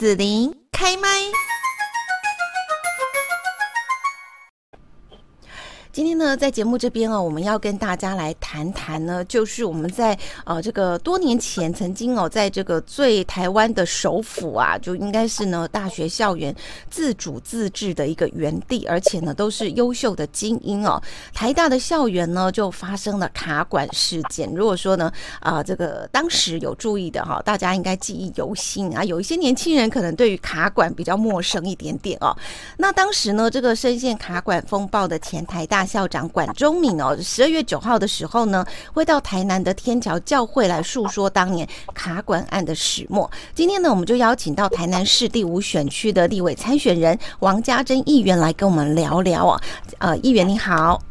子琳开麦。今天呢，在节目这边哦，我们要跟大家来谈谈呢，就是我们在呃这个多年前曾经哦，在这个最台湾的首府啊，就应该是呢大学校园自主自治的一个园地，而且呢都是优秀的精英哦。台大的校园呢就发生了卡管事件。如果说呢啊、这个当时有注意的哈，大家应该记忆犹新啊。有一些年轻人可能对于卡管比较陌生一点点哦。那当时呢，这个深陷卡管风暴的前台大。校长管中敏哦，十二月九号的时候呢，会到台南的天桥教会来诉说当年卡管案的始末。今天呢，我们就邀请到台南市第五选区的立委参选人王家珍议员来跟我们聊聊哦。呃，议员你好。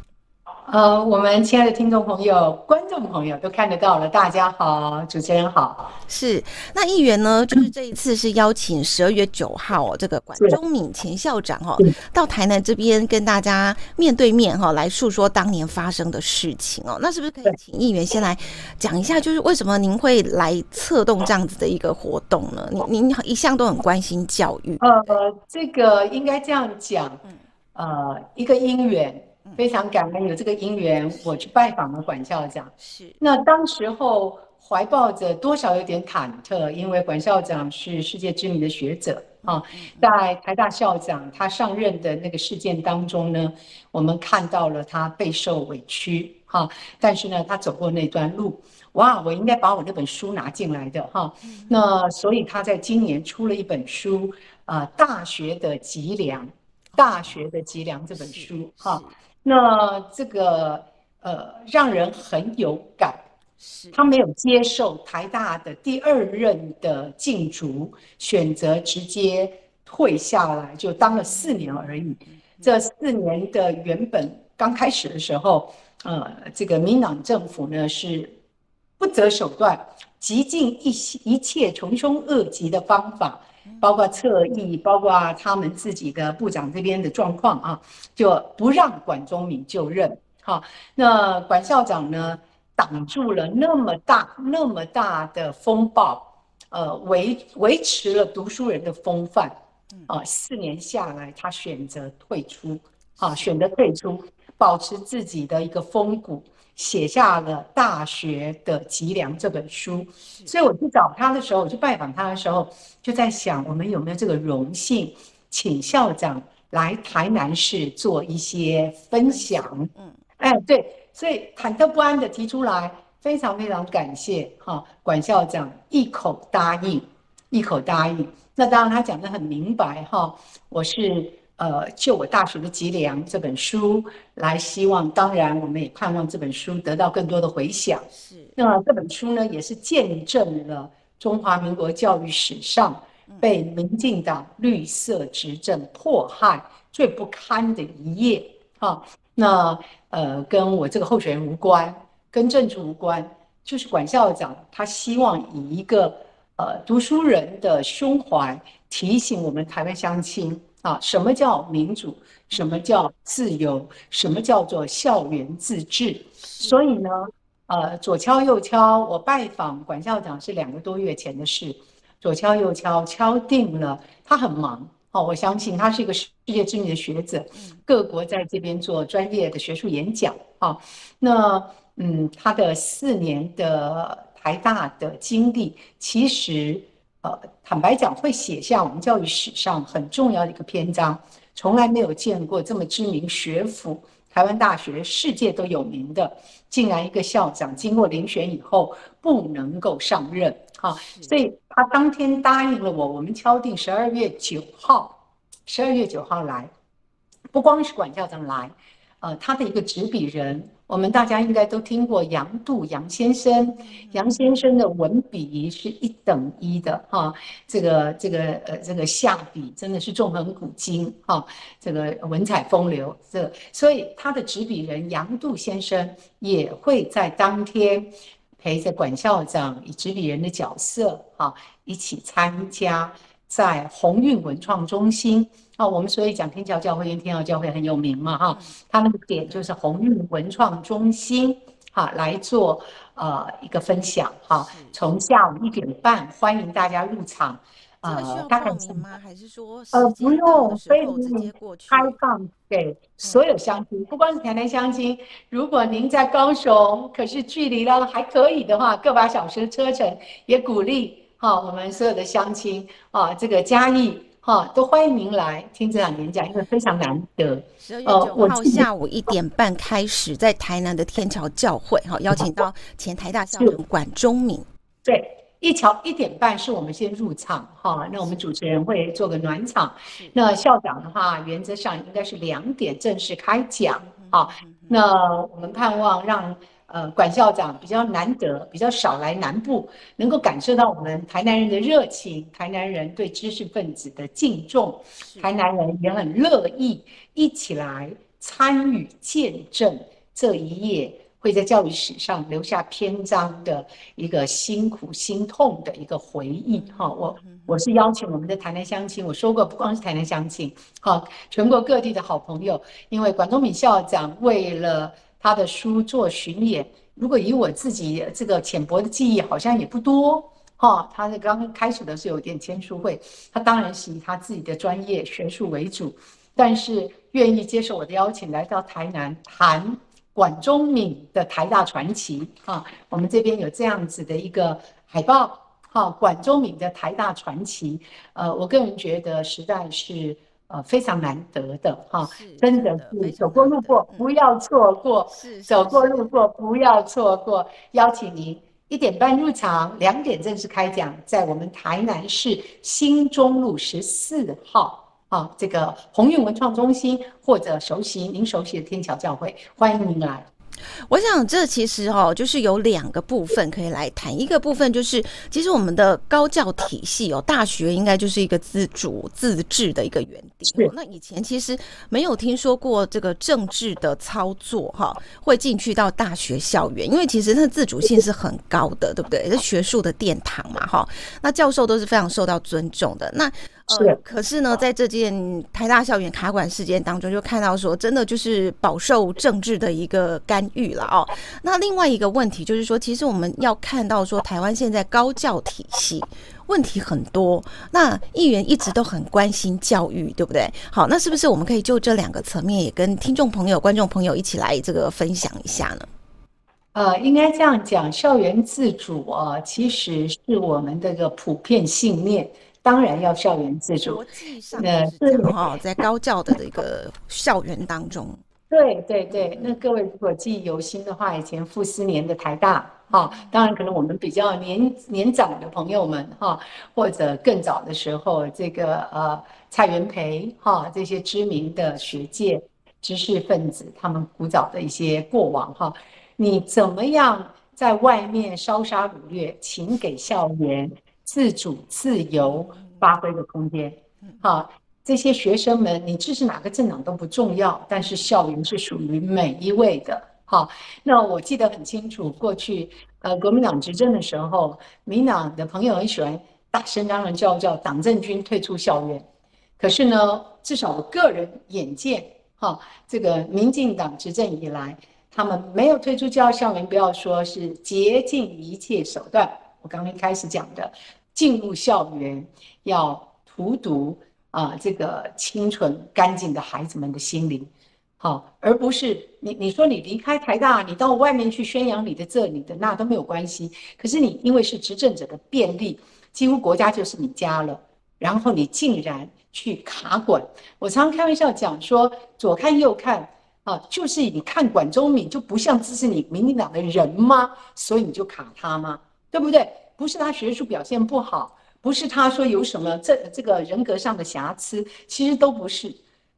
呃，我们亲爱的听众朋友、观众朋友都看得到了，大家好，主持人好。是，那议员呢，就是这一次是邀请十二月九号、哦、这个管中敏前校长哈、哦，到台南这边跟大家面对面哈、哦、来诉说当年发生的事情哦。那是不是可以请议员先来讲一下，就是为什么您会来策动这样子的一个活动呢？您您一向都很关心教育。呃，这个应该这样讲，呃，一个因缘。非常感恩有这个因缘，我去拜访了管校长。是，那当时候怀抱着多少有点忐忑，因为管校长是世界知名的学者啊，在台大校长他上任的那个事件当中呢，我们看到了他备受委屈哈，但是呢，他走过那段路，哇，我应该把我那本书拿进来的哈，那所以他在今年出了一本书啊，《大学的脊梁》，《大学的脊梁》这本书哈。那这个呃，让人很有感。是，他没有接受台大的第二任的竞逐，选择直接退下来，就当了四年而已。这四年的原本刚开始的时候，呃，这个民党政府呢是不择手段，极尽一一切穷凶恶极的方法。包括侧翼，包括他们自己的部长这边的状况啊，就不让管中闵就任。好，那管校长呢，挡住了那么大那么大的风暴，呃，维维持了读书人的风范。啊，四年下来，他选择退出，啊，选择退出，保持自己的一个风骨。写下了《大学的脊梁》这本书，所以我去找他的时候，我去拜访他的时候，就在想，我们有没有这个荣幸，请校长来台南市做一些分享？嗯，哎，对，所以忐忑不安的提出来，非常非常感谢哈，管校长一口答应，一口答应。那当然他讲得很明白哈，我是。呃，就我大学的脊梁这本书来，希望当然我们也盼望这本书得到更多的回响。是，那这本书呢，也是见证了中华民国教育史上被民进党绿色执政迫害最不堪的一页。啊，那呃，跟我这个候选人无关，跟政治无关，就是管校长他希望以一个呃读书人的胸怀提醒我们台湾乡亲。啊，什么叫民主？什么叫自由？什么叫做校园自治？所以呢，呃，左敲右敲，我拜访管校长是两个多月前的事。左敲右敲，敲定了。他很忙，哦，我相信他是一个世界知名的学者，各国在这边做专业的学术演讲。啊，那嗯，他的四年的台大的经历，其实。呃，坦白讲，会写下我们教育史上很重要的一个篇章。从来没有见过这么知名学府，台湾大学世界都有名的，竟然一个校长经过遴选以后不能够上任，啊，所以他当天答应了我，我们敲定十二月九号，十二月九号来，不光是管校长来，呃，他的一个执笔人。我们大家应该都听过杨度杨先生，杨先生的文笔是一等一的哈，这个这个呃这个下笔真的是纵横古今哈，这个文采风流，这个、所以他的执笔人杨度先生也会在当天陪着管校长以执笔人的角色哈一起参加在鸿运文创中心。啊，我们所以讲天桥教会跟天耀教会很有名嘛，哈，他那个点就是鸿运文创中心，哈，来做呃一个分享，哈，从下午一点半欢迎大家入场，呃，大概是吗？还是说呃不用，非常开放给所有乡亲，不光是台南乡亲，如果您在高雄，可是距离呢还可以的话，个把小时的车程，也鼓励哈我们所有的乡亲啊，这个嘉义哈都欢迎您来听这场演讲，因为非常难得。十二月九号下午一点半开始，在台南的天桥教会哈，邀请到 前台大校长管中闵。对。一桥一点半是我们先入场哈，那我们主持人会做个暖场。那校长的话，原则上应该是两点正式开讲啊。那我们盼望让呃管校长比较难得，比较少来南部，能够感受到我们台南人的热情，台南人对知识分子的敬重，台南人也很乐意一起来参与见证这一页。会在教育史上留下篇章的一个辛苦心痛的一个回忆哈，我我是邀请我们的台南乡亲，我说过不光是台南乡亲，好，全国各地的好朋友，因为管中敏校长为了他的书做巡演，如果以我自己这个浅薄的记忆，好像也不多哈，他是刚开始的时候有点签书会，他当然是以他自己的专业学术为主，但是愿意接受我的邀请来到台南谈。管中闵的台大传奇啊，我们这边有这样子的一个海报哈，管中闵的台大传奇，呃，我个人觉得实在是呃非常难得的哈，真的是走过路过不要错过，走过路过不要错过，邀请您一点半入场，两点正式开讲，在我们台南市新中路十四号。啊，这个鸿运文创中心或者熟悉您熟悉的天桥教会，欢迎您来。我想这其实哈，就是有两个部分可以来谈。一个部分就是，其实我们的高教体系哦，大学应该就是一个自主自治的一个园地。那以前其实没有听说过这个政治的操作哈，会进去到大学校园，因为其实它自主性是很高的，对不对？是学术的殿堂嘛哈。那教授都是非常受到尊重的。那呃，可是呢，在这件台大校园卡管事件当中，就看到说，真的就是饱受政治的一个干预了哦。那另外一个问题就是说，其实我们要看到说，台湾现在高教体系问题很多，那议员一直都很关心教育，对不对？好，那是不是我们可以就这两个层面，也跟听众朋友、观众朋友一起来这个分享一下呢？呃，应该这样讲，校园自主啊，其实是我们这个普遍信念。当然要校园自主，呃，是哈，在高教的这个校园当中，对对对。那各位如果记忆犹新的话，以前傅斯年的台大哈，当然可能我们比较年年长的朋友们哈，或者更早的时候，这个呃蔡元培哈，这些知名的学界知识分子，他们古早的一些过往哈，你怎么样在外面烧杀掳掠，请给校园。自主自由发挥的空间，好，这些学生们，你支持哪个政党都不重要，但是校园是属于每一位的，好。那我记得很清楚，过去呃国民党执政的时候，民党的朋友很喜欢大声嚷嚷叫叫党政军退出校园，可是呢，至少我个人眼见，哈，这个民进党执政以来，他们没有退出教校园，不要说是竭尽一切手段，我刚刚开始讲的。进入校园要荼毒啊，这个清纯干净的孩子们的心灵，好，而不是你你说你离开台大，你到外面去宣扬你的这你的那都没有关系。可是你因为是执政者的便利，几乎国家就是你家了，然后你竟然去卡管。我常常开玩笑讲说，左看右看啊，就是你看管中闵就不像支持你民进党的人吗？所以你就卡他吗？对不对？不是他学术表现不好，不是他说有什么这这个人格上的瑕疵，其实都不是，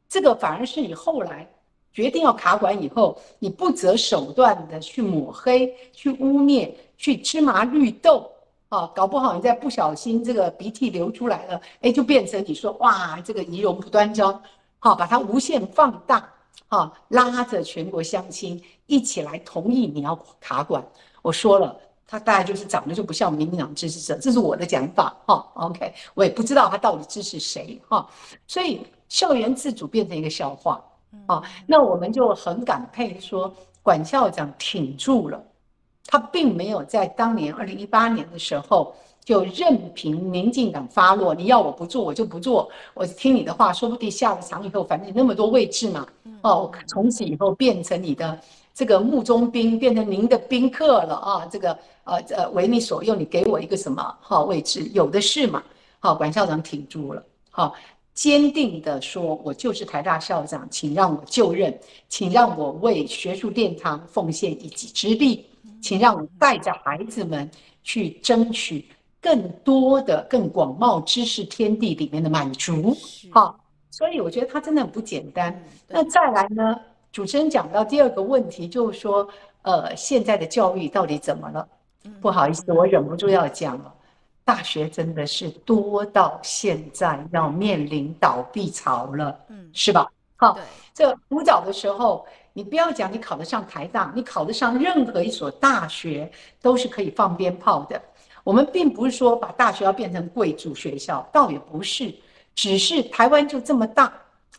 这个反而是你后来决定要卡管以后，你不择手段的去抹黑、去污蔑、去芝麻绿豆啊，搞不好你再不小心这个鼻涕流出来了，哎，就变成你说哇，这个仪容不端庄，好，把它无限放大，好，拉着全国乡亲一起来同意你要卡管，我说了。他大概就是长得就不像民进党支持者，这是我的讲法哈。OK，我也不知道他到底支持谁哈。所以校园自主变成一个笑话啊。那我们就很感佩说，管校长挺住了，他并没有在当年二零一八年的时候就任凭民进党发落，你要我不做我就不做，我听你的话，说不定下了场以后，反正你那么多位置嘛，哦，从此以后变成你的这个目中兵，变成您的宾客了啊，这个呃呃为你所用，你给我一个什么好位置，有的是嘛，好，管校长挺住了，好，坚定的说，我就是台大校长，请让我就任，请让我为学术殿堂奉献一己之力，请让我带着孩子们去争取。更多的、更广袤知识天地里面的满足，好，所以我觉得它真的很不简单。那再来呢？主持人讲到第二个问题，就是说，呃，现在的教育到底怎么了？不好意思，我忍不住要讲了，大学真的是多到现在要面临倒闭潮了，嗯，是吧？好，这古早的时候，你不要讲你考得上台大，你考得上任何一所大学都是可以放鞭炮的。我们并不是说把大学要变成贵族学校，倒也不是，只是台湾就这么大，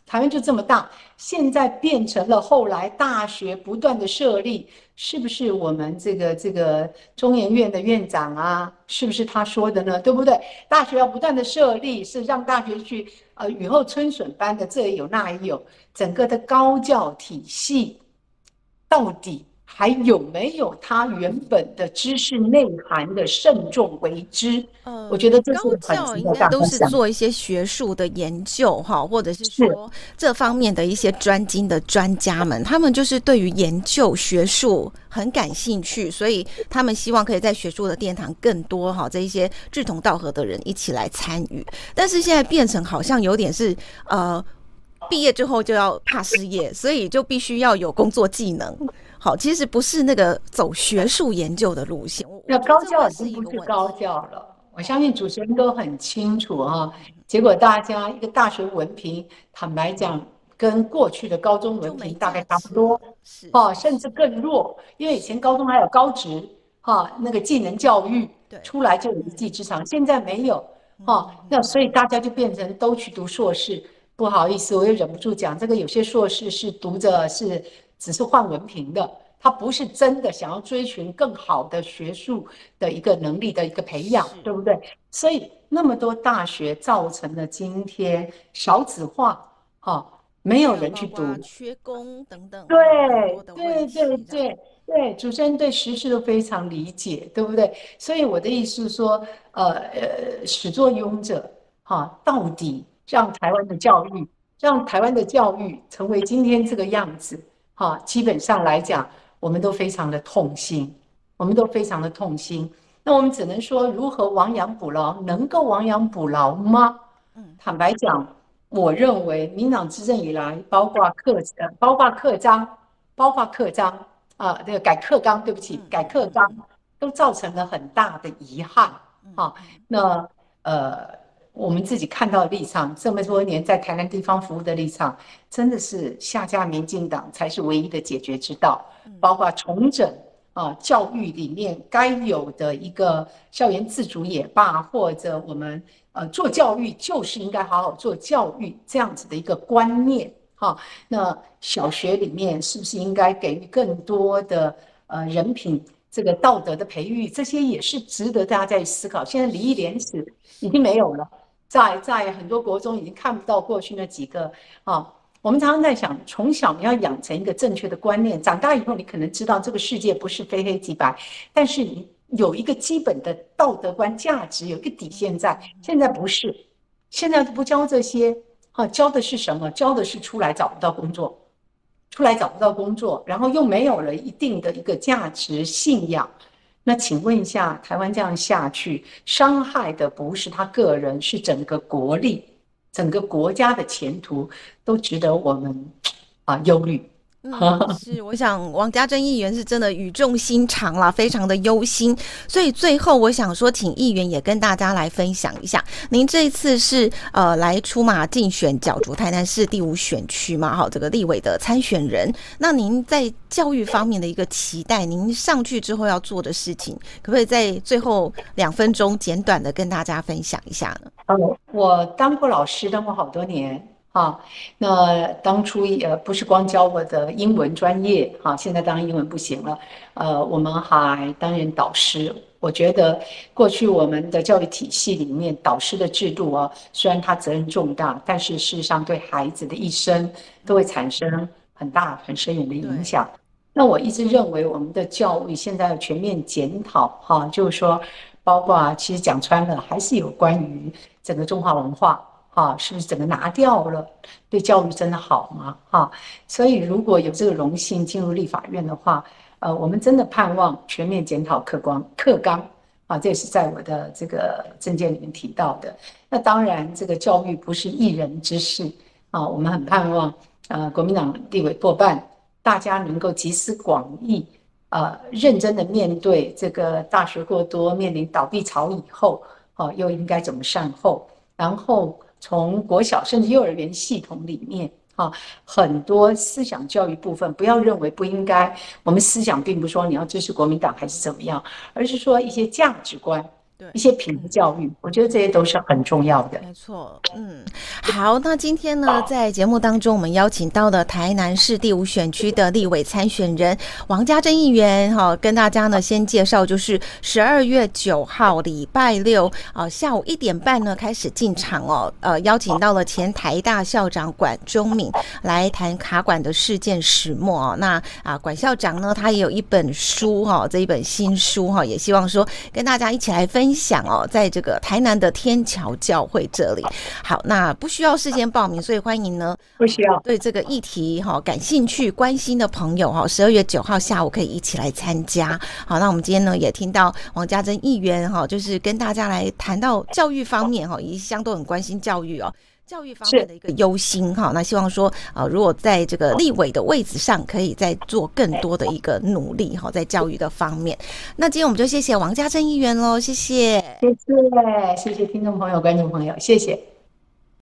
台湾就这么大，现在变成了后来大学不断的设立，是不是我们这个这个中研院的院长啊，是不是他说的呢？对不对？大学要不断的设立，是让大学去呃雨后春笋般的这也有那也有，整个的高教体系到底，还有没有他原本的知识内涵的慎重为之？呃，我觉得这是很重要都是做一些学术的研究哈，或者是说这方面的一些专精的专家们，他们就是对于研究学术很感兴趣，所以他们希望可以在学术的殿堂更多哈这一些志同道合的人一起来参与。但是现在变成好像有点是呃，毕业之后就要怕失业，所以就必须要有工作技能。好，其实不是那个走学术研究的路线。那高教已经不是高教了，我相信主持人都很清楚哈。结果大家一个大学文凭，坦白讲，跟过去的高中文凭大概差不多，哦，甚至更弱，因为以前高中还有高职，哈，那个技能教育出来就有一技之长，现在没有，哈，那所以大家就变成都去读硕士。不好意思，我又忍不住讲，这个有些硕士是读着是。只是换文凭的，他不是真的想要追寻更好的学术的一个能力的一个培养，对不对？所以那么多大学造成了今天少子化，哈，没有人去读，缺工等等。对对对对对，主持人对时事都非常理解，对不对？所以我的意思是说，呃呃，始作俑者，哈，到底让台湾的教育，让台湾的教育成为今天这个样子。哈，基本上来讲，我们都非常的痛心，我们都非常的痛心。那我们只能说，如何亡羊补牢？能够亡羊补牢吗？嗯，坦白讲，我认为民党执政以来，包括课呃，包括课章，包括课章啊，这个改课纲，对不起，改课纲，都造成了很大的遗憾。哈，那呃。我们自己看到的立场，这么多年在台南地方服务的立场，真的是下架民进党才是唯一的解决之道。包括重整啊教育里面该有的一个校园自主也罢，或者我们呃做教育就是应该好好做教育这样子的一个观念哈。那小学里面是不是应该给予更多的呃人品这个道德的培育？这些也是值得大家在思考。现在礼义廉耻已经没有了。在在很多国中已经看不到过去那几个啊，我们常常在想，从小你要养成一个正确的观念，长大以后你可能知道这个世界不是非黑即白，但是你有一个基本的道德观、价值，有一个底线在。现在不是，现在不教这些，啊，教的是什么？教的是出来找不到工作，出来找不到工作，然后又没有了一定的一个价值信仰。那请问一下，台湾这样下去，伤害的不是他个人，是整个国力，整个国家的前途都值得我们啊忧虑。嗯，是，我想王家珍议员是真的语重心长啦，非常的忧心。所以最后我想说，请议员也跟大家来分享一下，您这一次是呃来出马竞选角逐台南市第五选区嘛？哈，这个立委的参选人。那您在教育方面的一个期待，您上去之后要做的事情，可不可以在最后两分钟简短的跟大家分享一下呢？嗯，我当过老师，当过好多年。哈，那当初也不是光教我的英文专业啊，现在当然英文不行了，呃，我们还担任导师。我觉得过去我们的教育体系里面导师的制度啊，虽然他责任重大，但是事实上对孩子的一生都会产生很大很深远的影响。那我一直认为我们的教育现在要全面检讨哈，就是说，包括其实讲穿了，还是有关于整个中华文化。啊，是不是整个拿掉了？对教育真的好吗？哈，所以如果有这个荣幸进入立法院的话，呃，我们真的盼望全面检讨课纲课纲啊，这也是在我的这个政见里面提到的。那当然，这个教育不是一人之事啊，我们很盼望呃，国民党立委过半，大家能够集思广益，呃，认真的面对这个大学过多面临倒闭潮以后，哦，又应该怎么善后，然后。从国小甚至幼儿园系统里面，啊，很多思想教育部分，不要认为不应该。我们思想并不说你要支持国民党还是怎么样，而是说一些价值观。对一些品德教育，我觉得这些都是很重要的。没错，嗯，好，那今天呢，在节目当中，我们邀请到了台南市第五选区的立委参选人王家珍议员，哈，跟大家呢先介绍，就是十二月九号礼拜六啊下午一点半呢开始进场哦，呃，邀请到了前台大校长管中敏来谈卡管的事件始末哦。那啊，管校长呢，他也有一本书哈，这一本新书哈，也希望说跟大家一起来分。分享哦，在这个台南的天桥教会这里，好，那不需要事先报名，所以欢迎呢，不需要对这个议题哈感兴趣、关心的朋友哈，十二月九号下午可以一起来参加。好，那我们今天呢也听到王家珍议员哈，就是跟大家来谈到教育方面哈，一向都很关心教育哦。教育方面的一个忧心哈，那希望说啊，如果在这个立委的位置上，可以再做更多的一个努力哈，在教育的方面。那今天我们就谢谢王家珍议员喽，谢谢，谢谢，谢谢听众朋友、观众朋友，谢谢。